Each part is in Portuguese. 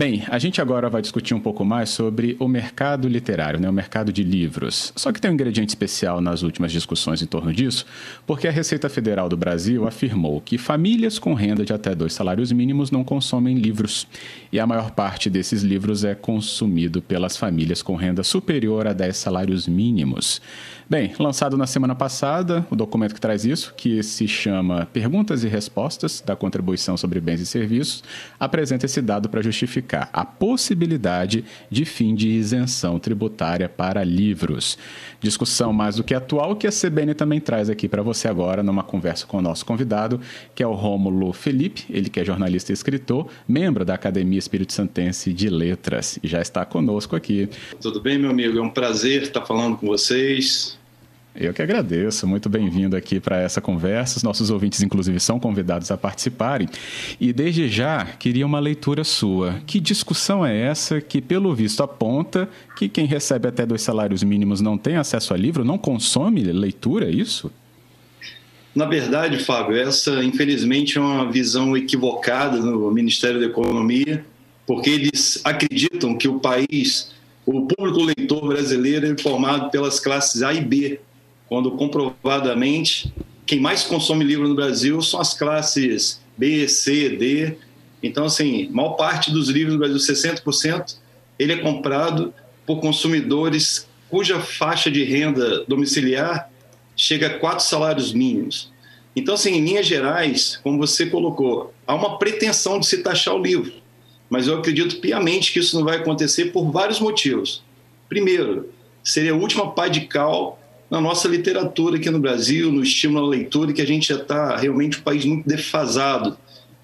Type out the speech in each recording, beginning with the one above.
Bem, a gente agora vai discutir um pouco mais sobre o mercado literário, né, o mercado de livros. Só que tem um ingrediente especial nas últimas discussões em torno disso, porque a Receita Federal do Brasil afirmou que famílias com renda de até dois salários mínimos não consomem livros. E a maior parte desses livros é consumido pelas famílias com renda superior a 10 salários mínimos. Bem, lançado na semana passada, o documento que traz isso, que se chama Perguntas e Respostas da Contribuição sobre Bens e Serviços, apresenta esse dado para justificar a possibilidade de fim de isenção tributária para livros. Discussão mais do que atual que a CBN também traz aqui para você agora numa conversa com o nosso convidado, que é o Rômulo Felipe, ele que é jornalista e escritor, membro da Academia Espírito Santense de Letras, e já está conosco aqui. Tudo bem, meu amigo? É um prazer estar falando com vocês. Eu que agradeço, muito bem-vindo aqui para essa conversa. Os nossos ouvintes, inclusive, são convidados a participarem. E desde já, queria uma leitura sua. Que discussão é essa que, pelo visto, aponta que quem recebe até dois salários mínimos não tem acesso a livro, não consome leitura, é isso? Na verdade, Fábio, essa, infelizmente, é uma visão equivocada no Ministério da Economia, porque eles acreditam que o país, o público leitor brasileiro é formado pelas classes A e B quando comprovadamente quem mais consome livro no Brasil são as classes B, C, D. Então, assim, maior parte dos livros no Brasil, 60%, ele é comprado por consumidores cuja faixa de renda domiciliar chega a quatro salários mínimos. Então, assim, em linhas gerais, como você colocou, há uma pretensão de se taxar o livro, mas eu acredito piamente que isso não vai acontecer por vários motivos. Primeiro, seria a última pá de cal na nossa literatura aqui no Brasil, no estímulo à leitura, que a gente já está realmente um país muito defasado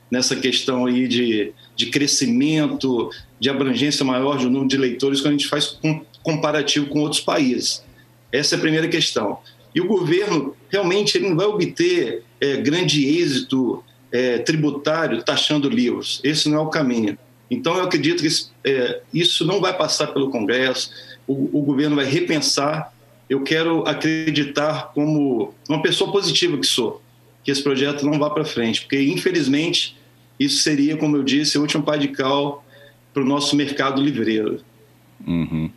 nessa questão aí de, de crescimento, de abrangência maior de um número de leitores quando a gente faz um comparativo com outros países. Essa é a primeira questão. E o governo, realmente, ele não vai obter é, grande êxito é, tributário taxando livros. Esse não é o caminho. Então, eu acredito que é, isso não vai passar pelo Congresso, o, o governo vai repensar eu quero acreditar como uma pessoa positiva que sou, que esse projeto não vá para frente, porque infelizmente isso seria, como eu disse, o último pai de cal para o nosso mercado livreiro. Uhum.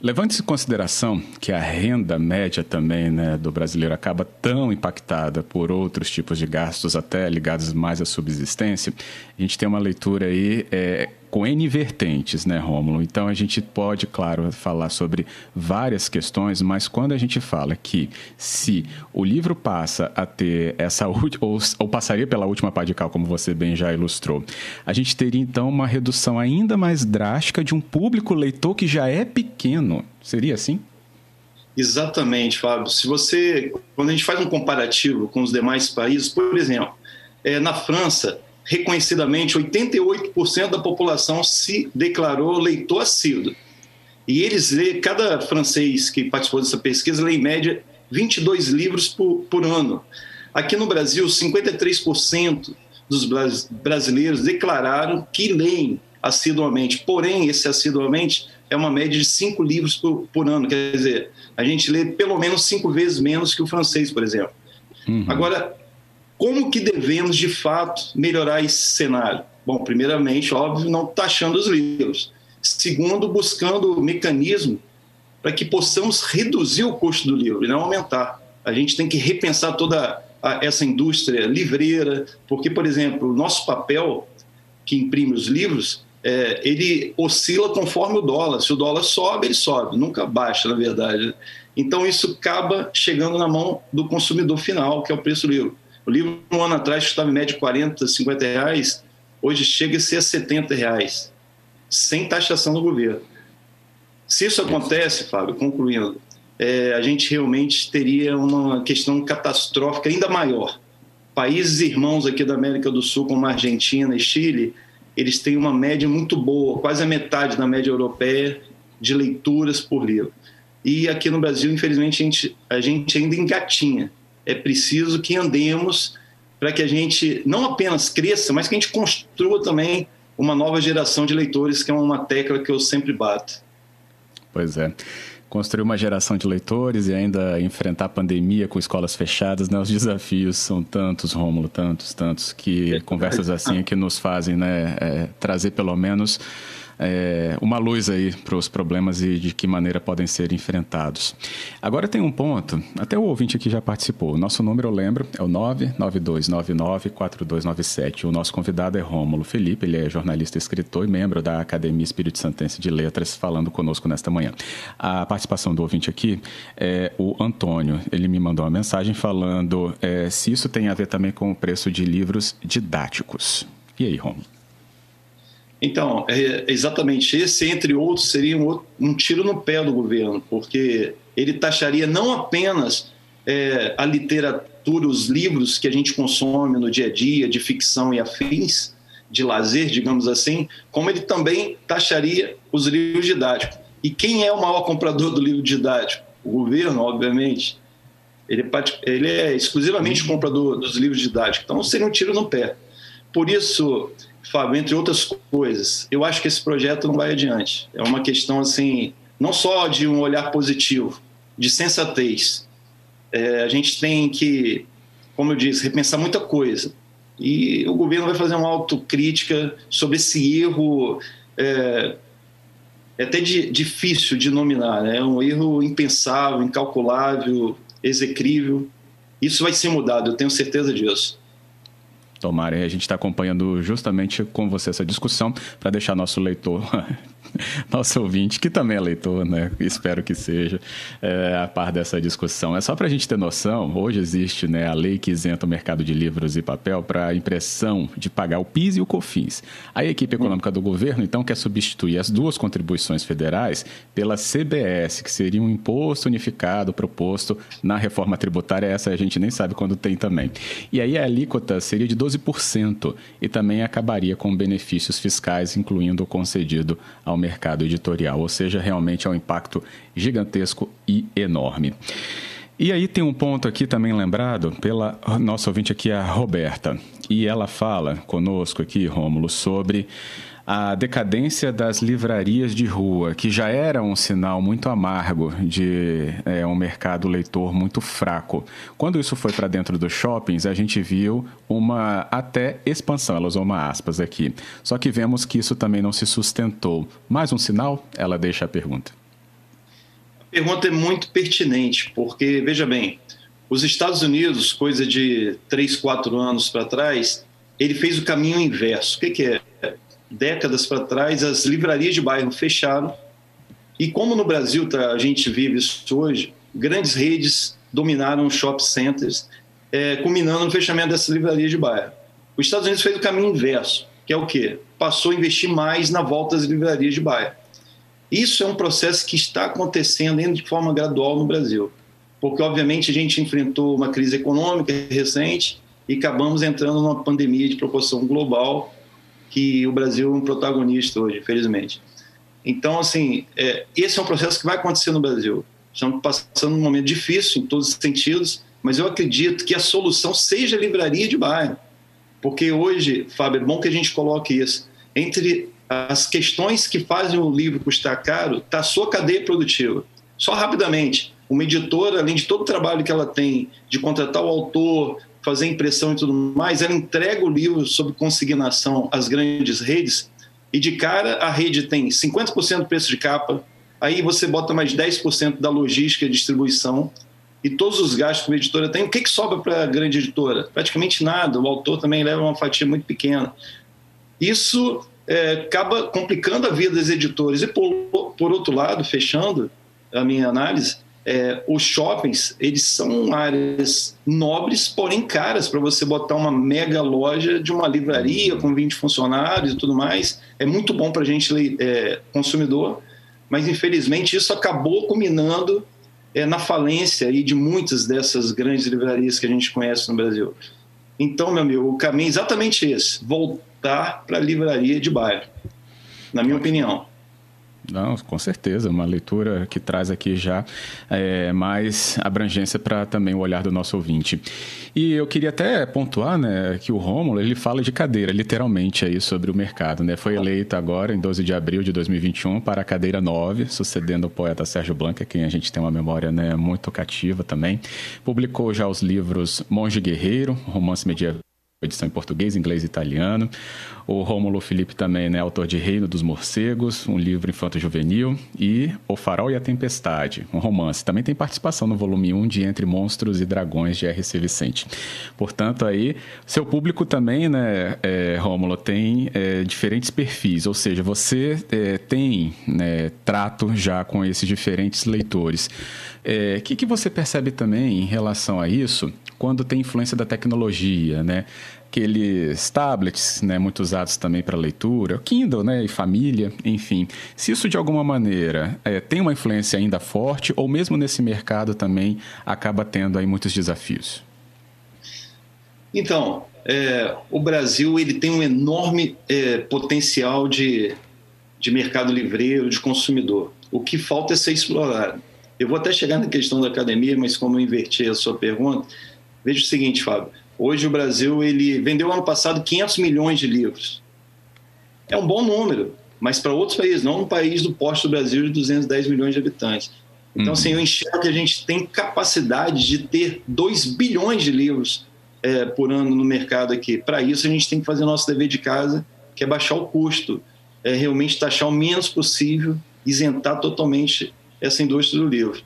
Levante-se em consideração que a renda média também né, do brasileiro acaba tão impactada por outros tipos de gastos, até ligados mais à subsistência, a gente tem uma leitura aí é, com N vertentes, né, Rômulo? Então a gente pode, claro, falar sobre várias questões, mas quando a gente fala que se o livro passa a ter essa ou, ou passaria pela última pá de cal, como você bem já ilustrou, a gente teria então uma redução ainda mais drástica de um público leitor que já é pequeno. Seria assim? Exatamente, Fábio. Se você, quando a gente faz um comparativo com os demais países, por exemplo, é, na França reconhecidamente 88% da população se declarou leitor assíduo. E eles lê, cada francês que participou dessa pesquisa lê em média 22 livros por, por ano. Aqui no Brasil, 53% dos brasileiros declararam que leem assiduamente. Porém, esse assiduamente é uma média de cinco livros por, por, ano. Quer dizer, a gente lê pelo menos cinco vezes menos que o francês, por exemplo. Uhum. Agora, como que devemos, de fato, melhorar esse cenário? Bom, primeiramente, óbvio, não taxando os livros. Segundo, buscando mecanismo para que possamos reduzir o custo do livro e não aumentar. A gente tem que repensar toda a, essa indústria livreira, porque, por exemplo, o nosso papel que imprime os livros, é, ele oscila conforme o dólar. Se o dólar sobe, ele sobe, nunca baixa, na verdade. Então, isso acaba chegando na mão do consumidor final, que é o preço do livro. O livro, um ano atrás, custava em média 40, 50 reais, hoje chega a ser a 70 reais, sem taxação do governo. Se isso acontece, Fábio, concluindo, é, a gente realmente teria uma questão catastrófica ainda maior. Países irmãos aqui da América do Sul, como Argentina e Chile, eles têm uma média muito boa, quase a metade da média europeia de leituras por livro. E aqui no Brasil, infelizmente, a gente, a gente ainda engatinha é preciso que andemos para que a gente não apenas cresça, mas que a gente construa também uma nova geração de leitores, que é uma tecla que eu sempre bato. Pois é construir uma geração de leitores e ainda enfrentar a pandemia com escolas fechadas, né? Os desafios são tantos, Rômulo, tantos, tantos, que é conversas assim é que nos fazem, né, é, trazer pelo menos é, uma luz aí para os problemas e de que maneira podem ser enfrentados. Agora tem um ponto, até o ouvinte aqui já participou. Nosso número, eu lembro, é o 992994297. O nosso convidado é Rômulo Felipe, ele é jornalista, escritor e membro da Academia Espírito Santense de Letras, falando conosco nesta manhã. A participação do ouvinte aqui é o Antônio. Ele me mandou uma mensagem falando é, se isso tem a ver também com o preço de livros didáticos. E aí, Rômulo? Então, é, exatamente esse, entre outros, seria um, um, tiro no pé do governo, porque ele taxaria não apenas é, a literatura, os livros que a gente consome no dia a dia, de ficção e afins, de lazer, digamos assim, como ele também taxaria os livros didáticos. E quem é o maior comprador do livro didático? O governo, obviamente. Ele é, ele é exclusivamente comprador dos livros didáticos. Então, seria um tiro no pé. Por isso, Fábio, entre outras coisas, eu acho que esse projeto não vai adiante. É uma questão, assim, não só de um olhar positivo, de sensatez. É, a gente tem que, como eu disse, repensar muita coisa. E o governo vai fazer uma autocrítica sobre esse erro. É, é até de, difícil de nominar, né? É um erro impensável, incalculável, execrível. Isso vai ser mudado, eu tenho certeza disso. Tomara, a gente está acompanhando justamente com você essa discussão para deixar nosso leitor nosso ouvinte, que também é leitor, né? Espero que seja é, a par dessa discussão. É só para a gente ter noção, hoje existe né, a lei que isenta o mercado de livros e papel para impressão de pagar o PIS e o COFINS. A equipe econômica do governo, então, quer substituir as duas contribuições federais pela CBS, que seria um imposto unificado proposto na reforma tributária. Essa a gente nem sabe quando tem também. E aí a alíquota seria de 12% e também acabaria com benefícios fiscais, incluindo o concedido ao mercado editorial, ou seja, realmente é um impacto gigantesco e enorme. E aí tem um ponto aqui também lembrado pela nossa ouvinte aqui, a Roberta, e ela fala conosco aqui, Rômulo, sobre a decadência das livrarias de rua, que já era um sinal muito amargo de é, um mercado leitor muito fraco. Quando isso foi para dentro dos shoppings, a gente viu uma até expansão, ela usou uma aspas aqui. Só que vemos que isso também não se sustentou. Mais um sinal? Ela deixa a pergunta. A pergunta é muito pertinente, porque, veja bem, os Estados Unidos, coisa de 3, 4 anos para trás, ele fez o caminho inverso. O que, que é? Décadas para trás, as livrarias de bairro fecharam. E como no Brasil tá, a gente vive isso hoje, grandes redes dominaram os shopping centers, é, culminando no fechamento dessas livrarias de bairro. Os Estados Unidos fez o caminho inverso, que é o quê? Passou a investir mais na volta das livrarias de bairro. Isso é um processo que está acontecendo de forma gradual no Brasil, porque obviamente a gente enfrentou uma crise econômica recente e acabamos entrando numa pandemia de proporção global que o Brasil é um protagonista hoje, infelizmente. Então, assim, é, esse é um processo que vai acontecer no Brasil. Estamos passando um momento difícil em todos os sentidos, mas eu acredito que a solução seja a livraria de bairro. Porque hoje, Fábio, é bom que a gente coloque isso. Entre as questões que fazem o livro custar caro, está a sua cadeia produtiva. Só rapidamente, uma editora, além de todo o trabalho que ela tem de contratar o autor, fazer impressão e tudo mais, ela entrega o livro sob consignação às grandes redes e de cara a rede tem 50% do preço de capa, aí você bota mais 10% da logística e distribuição e todos os gastos que a editora tem. O que, que sobra para a grande editora? Praticamente nada. O autor também leva uma fatia muito pequena. Isso é, acaba complicando a vida dos editores. E, por, por outro lado, fechando a minha análise, é, os shoppings eles são áreas nobres, porém caras para você botar uma mega loja de uma livraria com 20 funcionários e tudo mais. É muito bom para a gente é, consumidor, mas infelizmente isso acabou culminando é, na falência aí de muitas dessas grandes livrarias que a gente conhece no Brasil. Então, meu amigo, o caminho é exatamente esse: voltar para a livraria de bairro, na minha opinião. Não, com certeza, uma leitura que traz aqui já é, mais abrangência para também o olhar do nosso ouvinte. E eu queria até pontuar, né, que o Rômulo, ele fala de cadeira, literalmente aí sobre o mercado, né? Foi eleito agora em 12 de abril de 2021 para a cadeira 9, sucedendo o poeta Sérgio Blanca, quem a gente tem uma memória, né, muito cativa também. Publicou já os livros Monge Guerreiro, romance medieval edição em português, inglês e italiano. O Rômulo Felipe também, né, autor de Reino dos Morcegos, um livro infanto-juvenil, e O Farol e a Tempestade, um romance. Também tem participação no volume 1 de Entre Monstros e Dragões, de R.C. Vicente. Portanto, aí, seu público também, né, é, Rômulo, tem é, diferentes perfis, ou seja, você é, tem né, trato já com esses diferentes leitores. O é, que, que você percebe também em relação a isso quando tem influência da tecnologia, né? Aqueles tablets, né, muito usados também para leitura, Kindle, né, e família, enfim. Se isso de alguma maneira é, tem uma influência ainda forte, ou mesmo nesse mercado também acaba tendo aí muitos desafios. Então, é, o Brasil ele tem um enorme é, potencial de, de mercado livreiro, de consumidor. O que falta é ser explorado. Eu vou até chegar na questão da academia, mas como eu inverti a sua pergunta, veja o seguinte, Fábio. Hoje o Brasil ele vendeu ano passado 500 milhões de livros. É um bom número, mas para outros países, não um país do porte do Brasil de 210 milhões de habitantes. Então, uhum. assim, eu enxergo que a gente tem capacidade de ter 2 bilhões de livros é, por ano no mercado aqui. Para isso, a gente tem que fazer nosso dever de casa, que é baixar o custo, é realmente taxar o menos possível, isentar totalmente essa indústria do livro.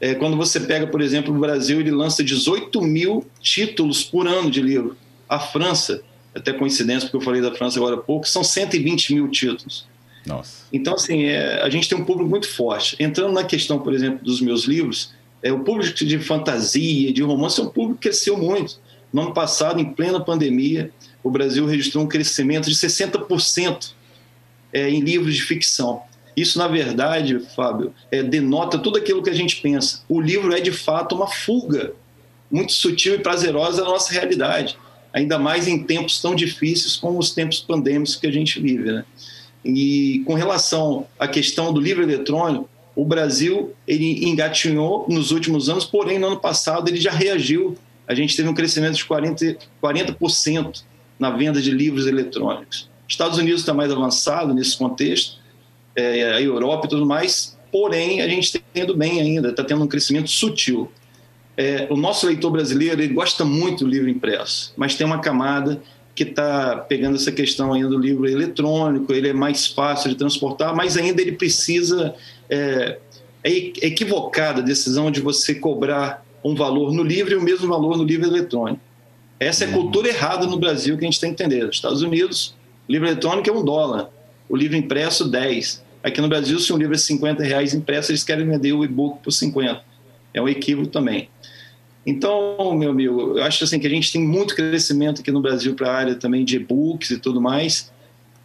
É, quando você pega, por exemplo, o Brasil, ele lança 18 mil títulos por ano de livro. A França, até coincidência, porque eu falei da França agora há pouco, são 120 mil títulos. Nossa. Então, assim, é, a gente tem um público muito forte. Entrando na questão, por exemplo, dos meus livros, é, o público de fantasia, de romance, é um público que cresceu muito. No ano passado, em plena pandemia, o Brasil registrou um crescimento de 60% é, em livros de ficção. Isso, na verdade, Fábio, é, denota tudo aquilo que a gente pensa. O livro é, de fato, uma fuga muito sutil e prazerosa da nossa realidade, ainda mais em tempos tão difíceis como os tempos pandêmicos que a gente vive. Né? E com relação à questão do livro eletrônico, o Brasil ele engatinhou nos últimos anos, porém, no ano passado ele já reagiu. A gente teve um crescimento de 40%, 40% na venda de livros eletrônicos. Estados Unidos está mais avançado nesse contexto, é, a Europa e tudo mais, porém a gente está tendo bem ainda, está tendo um crescimento sutil. É, o nosso leitor brasileiro ele gosta muito do livro impresso, mas tem uma camada que está pegando essa questão ainda do livro eletrônico, ele é mais fácil de transportar, mas ainda ele precisa. É, é equivocada a decisão de você cobrar um valor no livro e o mesmo valor no livro eletrônico. Essa é a cultura errada no Brasil que a gente tem que entender. Nos Estados Unidos, o livro eletrônico é um dólar, o livro impresso, 10. Aqui no Brasil, se um livro é 50 reais impresso, eles querem vender o e-book por 50. É um equívoco também. Então, meu amigo, eu acho assim que a gente tem muito crescimento aqui no Brasil para a área também de e-books e tudo mais.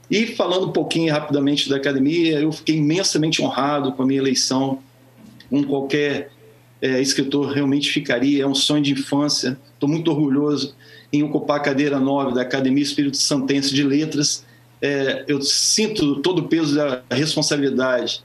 E falando um pouquinho rapidamente da academia, eu fiquei imensamente honrado com a minha eleição. Um qualquer é, escritor realmente ficaria, é um sonho de infância. Estou muito orgulhoso em ocupar a cadeira 9 da Academia Espírito Santense de Letras é, eu sinto todo o peso da responsabilidade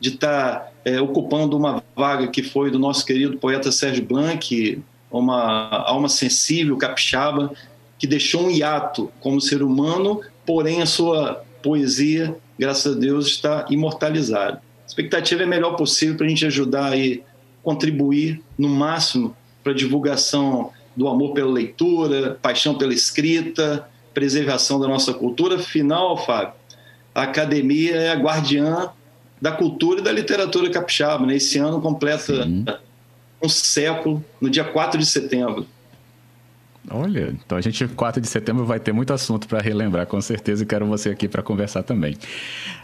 de estar é, ocupando uma vaga que foi do nosso querido poeta Sérgio Blanc, uma alma sensível, capixaba, que deixou um hiato como ser humano, porém a sua poesia, graças a Deus, está imortalizada. A expectativa é a melhor possível para a gente ajudar e contribuir no máximo para a divulgação do amor pela leitura, paixão pela escrita, preservação da nossa cultura. Final, Fábio, a academia é a guardiã da cultura e da literatura capixaba. Né? Esse ano completa Sim. um século, no dia 4 de setembro. Olha, então a gente, 4 de setembro, vai ter muito assunto para relembrar, com certeza, e quero você aqui para conversar também.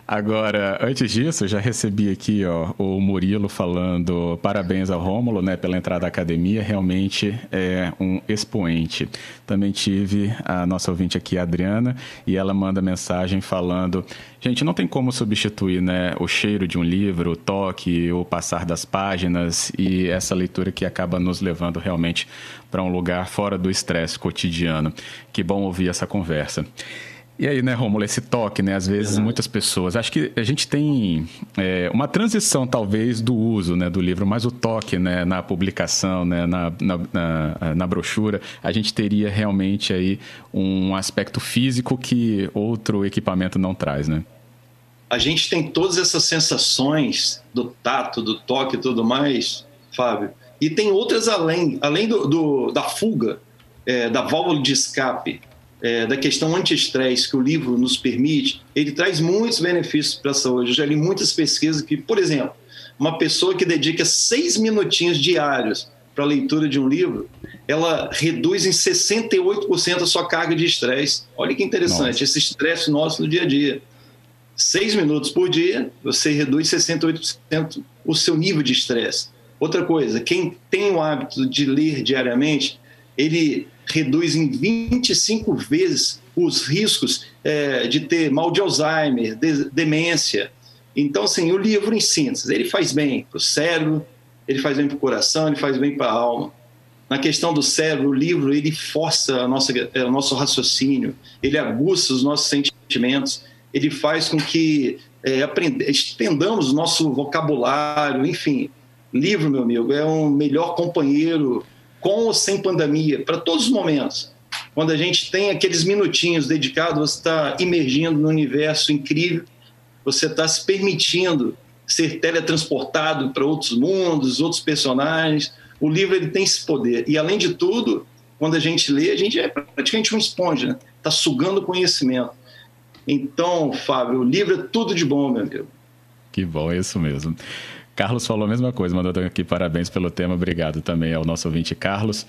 Agora, antes disso, já recebi aqui ó, o Murilo falando parabéns ao Rômulo né, pela entrada à academia, realmente é um expoente. Também tive a nossa ouvinte aqui, a Adriana, e ela manda mensagem falando: gente, não tem como substituir né, o cheiro de um livro, o toque, o passar das páginas e essa leitura que acaba nos levando realmente para um lugar fora do estresse cotidiano. Que bom ouvir essa conversa. E aí, né, Romulo, esse toque, né? Às vezes Exato. muitas pessoas. Acho que a gente tem é, uma transição, talvez, do uso né, do livro, mas o toque né, na publicação, né, na, na, na, na brochura, a gente teria realmente aí um aspecto físico que outro equipamento não traz, né? A gente tem todas essas sensações do tato, do toque e tudo mais, Fábio. E tem outras além, além do, do da fuga, é, da válvula de escape, é, da questão anti-estresse que o livro nos permite, ele traz muitos benefícios para a saúde. Eu já li muitas pesquisas que, por exemplo, uma pessoa que dedica seis minutinhos diários para a leitura de um livro, ela reduz em 68% a sua carga de estresse. Olha que interessante, Nossa. esse estresse nosso no dia a dia. Seis minutos por dia, você reduz 68% o seu nível de estresse. Outra coisa, quem tem o hábito de ler diariamente, ele reduz em 25 vezes os riscos é, de ter mal de Alzheimer, de, demência. Então, assim, o livro, em síntese, ele faz bem para o cérebro, ele faz bem para o coração, ele faz bem para a alma. Na questão do cérebro, o livro ele força a nossa, é, o nosso raciocínio, ele aguça os nossos sentimentos, ele faz com que é, aprenda, estendamos o nosso vocabulário, enfim. Livro, meu amigo, é um melhor companheiro com ou sem pandemia, para todos os momentos. Quando a gente tem aqueles minutinhos dedicados, você está imergindo no universo incrível, você está se permitindo ser teletransportado para outros mundos, outros personagens. O livro ele tem esse poder. E, além de tudo, quando a gente lê, a gente é praticamente uma esponja, está né? Tá sugando conhecimento. Então, Fábio, o livro é tudo de bom, meu amigo. Que bom, é isso mesmo. Carlos falou a mesma coisa, mandou aqui parabéns pelo tema, obrigado também ao nosso ouvinte Carlos.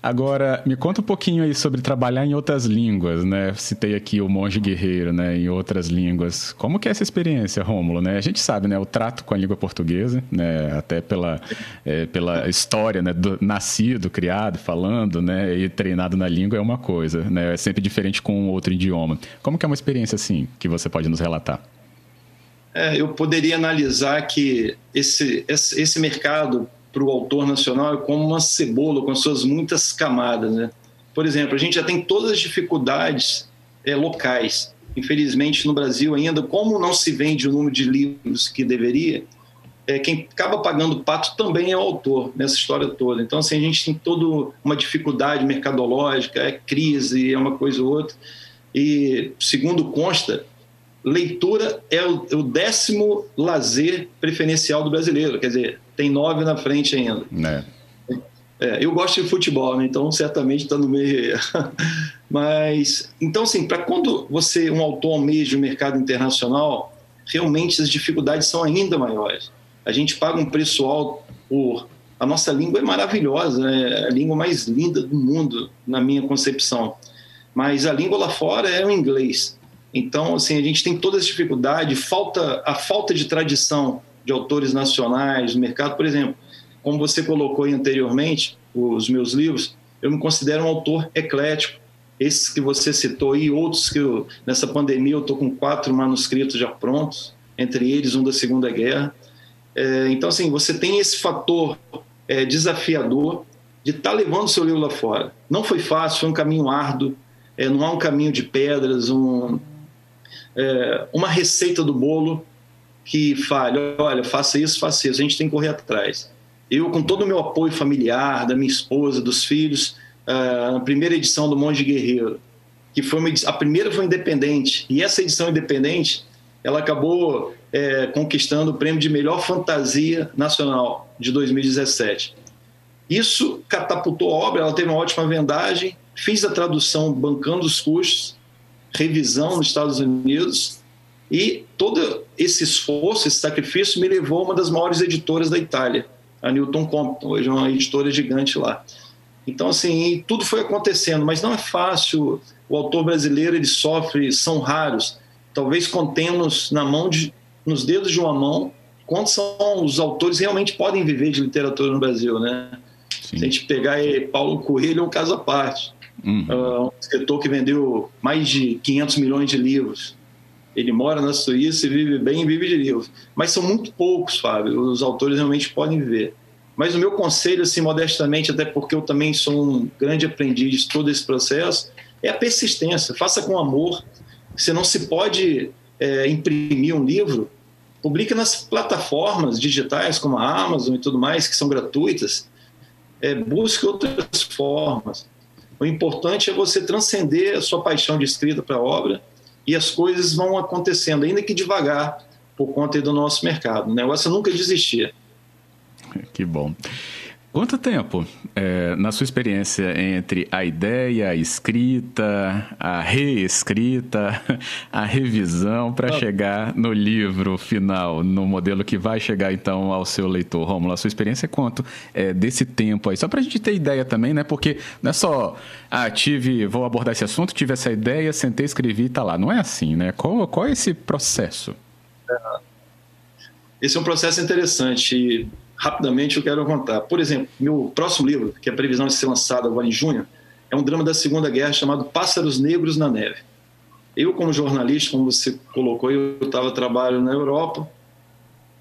Agora, me conta um pouquinho aí sobre trabalhar em outras línguas, né? Citei aqui o monge guerreiro, né? Em outras línguas. Como que é essa experiência, Rômulo, né? A gente sabe, né? O trato com a língua portuguesa, né? Até pela, é, pela história, né? Do, nascido, criado, falando, né? E treinado na língua é uma coisa, né? É sempre diferente com outro idioma. Como que é uma experiência assim, que você pode nos relatar? É, eu poderia analisar que esse, esse mercado para o autor nacional é como uma cebola com suas muitas camadas. Né? Por exemplo, a gente já tem todas as dificuldades é, locais. Infelizmente, no Brasil ainda, como não se vende o número de livros que deveria, é, quem acaba pagando pato também é o autor nessa história toda. Então, assim, a gente tem toda uma dificuldade mercadológica, é crise, é uma coisa ou outra. E, segundo consta, leitura é o, é o, décimo lazer preferencial do brasileiro, quer dizer, tem nove na frente ainda. É. É, eu gosto de futebol, né? então certamente está no meio. Mas, então, assim, para quando você, um autor, almeja o mercado internacional, realmente as dificuldades são ainda maiores. A gente paga um preço alto por. A nossa língua é maravilhosa, né? é a língua mais linda do mundo, na minha concepção. Mas a língua lá fora é o inglês. Então, assim, a gente tem toda essa dificuldade, falta a falta de tradição de autores nacionais no mercado. Por exemplo, como você colocou anteriormente, os meus livros, eu me considero um autor eclético. Esses que você citou e outros que eu, nessa pandemia eu estou com quatro manuscritos já prontos, entre eles um da Segunda Guerra. É, então, assim, você tem esse fator é, desafiador de estar tá levando seu livro lá fora. Não foi fácil, foi um caminho árduo, é, não há um caminho de pedras, um, é, uma receita do bolo que fale, olha, faça isso, faça isso, a gente tem que correr atrás. Eu, com todo o meu apoio familiar, da minha esposa, dos filhos, uh, na primeira edição do Monge Guerreiro, que foi uma, a primeira foi independente, e essa edição independente, ela acabou é, conquistando o prêmio de melhor fantasia nacional de 2017. Isso catapultou a obra, ela teve uma ótima vendagem, fiz a tradução bancando os custos, revisão nos Estados Unidos e todo esse esforço, esse sacrifício me levou a uma das maiores editoras da Itália, a Newton Compton, hoje é uma editora gigante lá. Então, assim, tudo foi acontecendo, mas não é fácil. O autor brasileiro, ele sofre, são raros. Talvez contemos na mão de, nos dedos de uma mão quantos são os autores realmente podem viver de literatura no Brasil, né? Sim. Se a gente pegar Paulo Coelho é um caso à parte. Uhum. Uh, um escritor que vendeu mais de 500 milhões de livros. Ele mora na Suíça e vive bem e vive de livros. Mas são muito poucos, Fábio, os autores realmente podem viver. Mas o meu conselho, assim, modestamente, até porque eu também sou um grande aprendiz de todo esse processo, é a persistência. Faça com amor. Você não se pode é, imprimir um livro, publica nas plataformas digitais como a Amazon e tudo mais, que são gratuitas. É, busque outras formas. O importante é você transcender a sua paixão de escrita para a obra e as coisas vão acontecendo, ainda que devagar, por conta do nosso mercado. O negócio é nunca desistir. Que bom. Quanto tempo, é, na sua experiência, entre a ideia, a escrita, a reescrita, a revisão, para chegar no livro final, no modelo que vai chegar então ao seu leitor? Romulo, a sua experiência é quanto é, desse tempo aí? Só para a gente ter ideia também, né? Porque não é só, ah, tive, vou abordar esse assunto, tive essa ideia, sentei, escrevi e tá lá. Não é assim, né? Qual, qual é esse processo? Esse é um processo interessante rapidamente eu quero contar. Por exemplo, meu próximo livro, que é a previsão de ser lançado agora em junho, é um drama da Segunda Guerra chamado Pássaros Negros na Neve. Eu, como jornalista, como você colocou, eu estava trabalhando na Europa.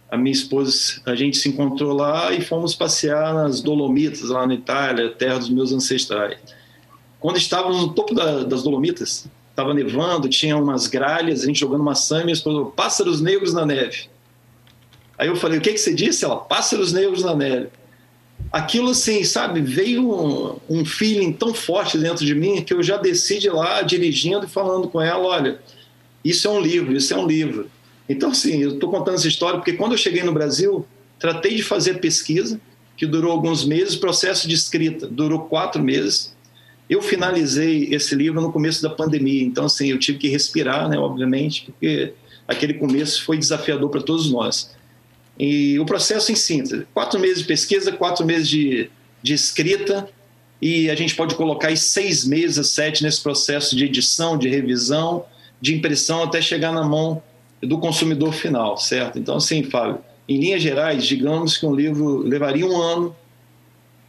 A minha esposa, a gente se encontrou lá e fomos passear nas Dolomitas, lá na Itália, terra dos meus ancestrais. Quando estávamos no topo da, das Dolomitas, estava nevando, tinha umas gralhas, a gente jogando maçã e minha esposa falou, pássaros negros na neve. Aí eu falei, o que, que você disse? Ela, pássaros negros na neve. Aquilo assim, sabe, veio um, um feeling tão forte dentro de mim que eu já desci de lá dirigindo e falando com ela, olha, isso é um livro, isso é um livro. Então, assim, eu estou contando essa história porque quando eu cheguei no Brasil, tratei de fazer pesquisa, que durou alguns meses, processo de escrita durou quatro meses. Eu finalizei esse livro no começo da pandemia, então, assim, eu tive que respirar, né, obviamente, porque aquele começo foi desafiador para todos nós. E o processo em síntese: quatro meses de pesquisa, quatro meses de, de escrita, e a gente pode colocar aí seis meses, sete nesse processo de edição, de revisão, de impressão, até chegar na mão do consumidor final, certo? Então, assim, Fábio, em linhas gerais, digamos que um livro levaria um ano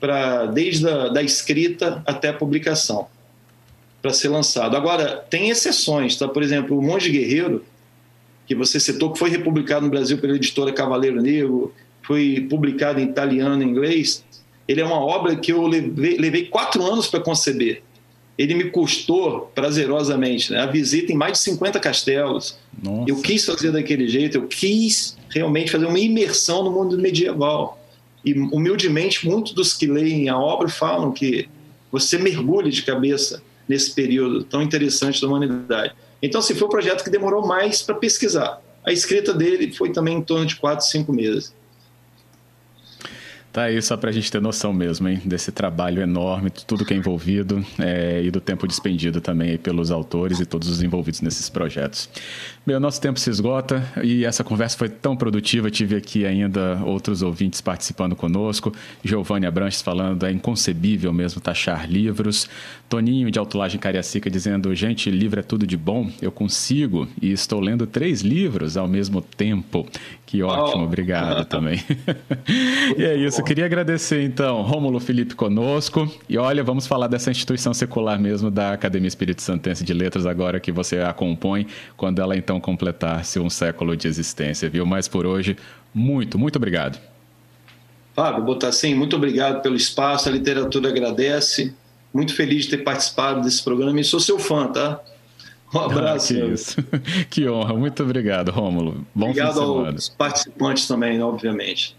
para desde a da escrita até a publicação para ser lançado. Agora, tem exceções, tá? Por exemplo, o Monge Guerreiro, que você citou, que foi republicado no Brasil pela editora Cavaleiro Negro, foi publicado em italiano e inglês. Ele é uma obra que eu levei, levei quatro anos para conceber. Ele me custou prazerosamente né? a visita em mais de 50 castelos. Nossa. Eu quis fazer daquele jeito, eu quis realmente fazer uma imersão no mundo medieval. E, humildemente, muitos dos que leem a obra falam que você mergulha de cabeça nesse período tão interessante da humanidade. Então, assim, foi um projeto que demorou mais para pesquisar. A escrita dele foi também em torno de quatro, cinco meses. Tá aí só para a gente ter noção mesmo, hein? Desse trabalho enorme, de tudo que é envolvido é, e do tempo despendido também pelos autores e todos os envolvidos nesses projetos. Bem, o nosso tempo se esgota e essa conversa foi tão produtiva. Tive aqui ainda outros ouvintes participando conosco. Giovanni Abranches falando, é inconcebível mesmo taxar livros. Toninho de Autolagem Cariacica dizendo, gente, livro é tudo de bom, eu consigo e estou lendo três livros ao mesmo tempo. Que ótimo, obrigado também. e é isso, queria agradecer então Rômulo Felipe conosco. E olha, vamos falar dessa instituição secular mesmo da Academia Espírito Santense de Letras, agora que você a compõe, quando ela então completar-se um século de existência, viu? Mas por hoje, muito, muito obrigado. Fábio Botassin, muito obrigado pelo espaço, a literatura agradece. Muito feliz de ter participado desse programa e sou seu fã, tá? Um abraço. Ah, que, isso. que honra. Muito obrigado, Rômulo. Bom obrigado aos participantes também, obviamente.